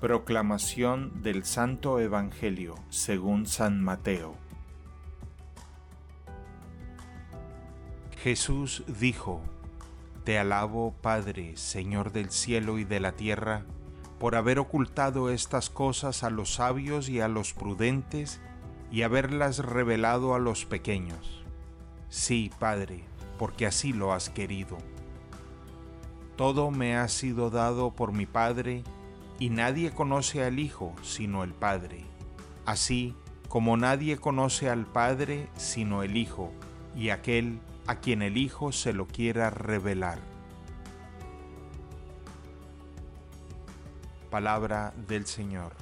Proclamación del Santo Evangelio según San Mateo. Jesús dijo, Te alabo, Padre, Señor del cielo y de la tierra, por haber ocultado estas cosas a los sabios y a los prudentes, y haberlas revelado a los pequeños. Sí, Padre, porque así lo has querido. Todo me ha sido dado por mi Padre, y nadie conoce al Hijo sino el Padre, así como nadie conoce al Padre sino el Hijo, y aquel a quien el Hijo se lo quiera revelar. Palabra del Señor.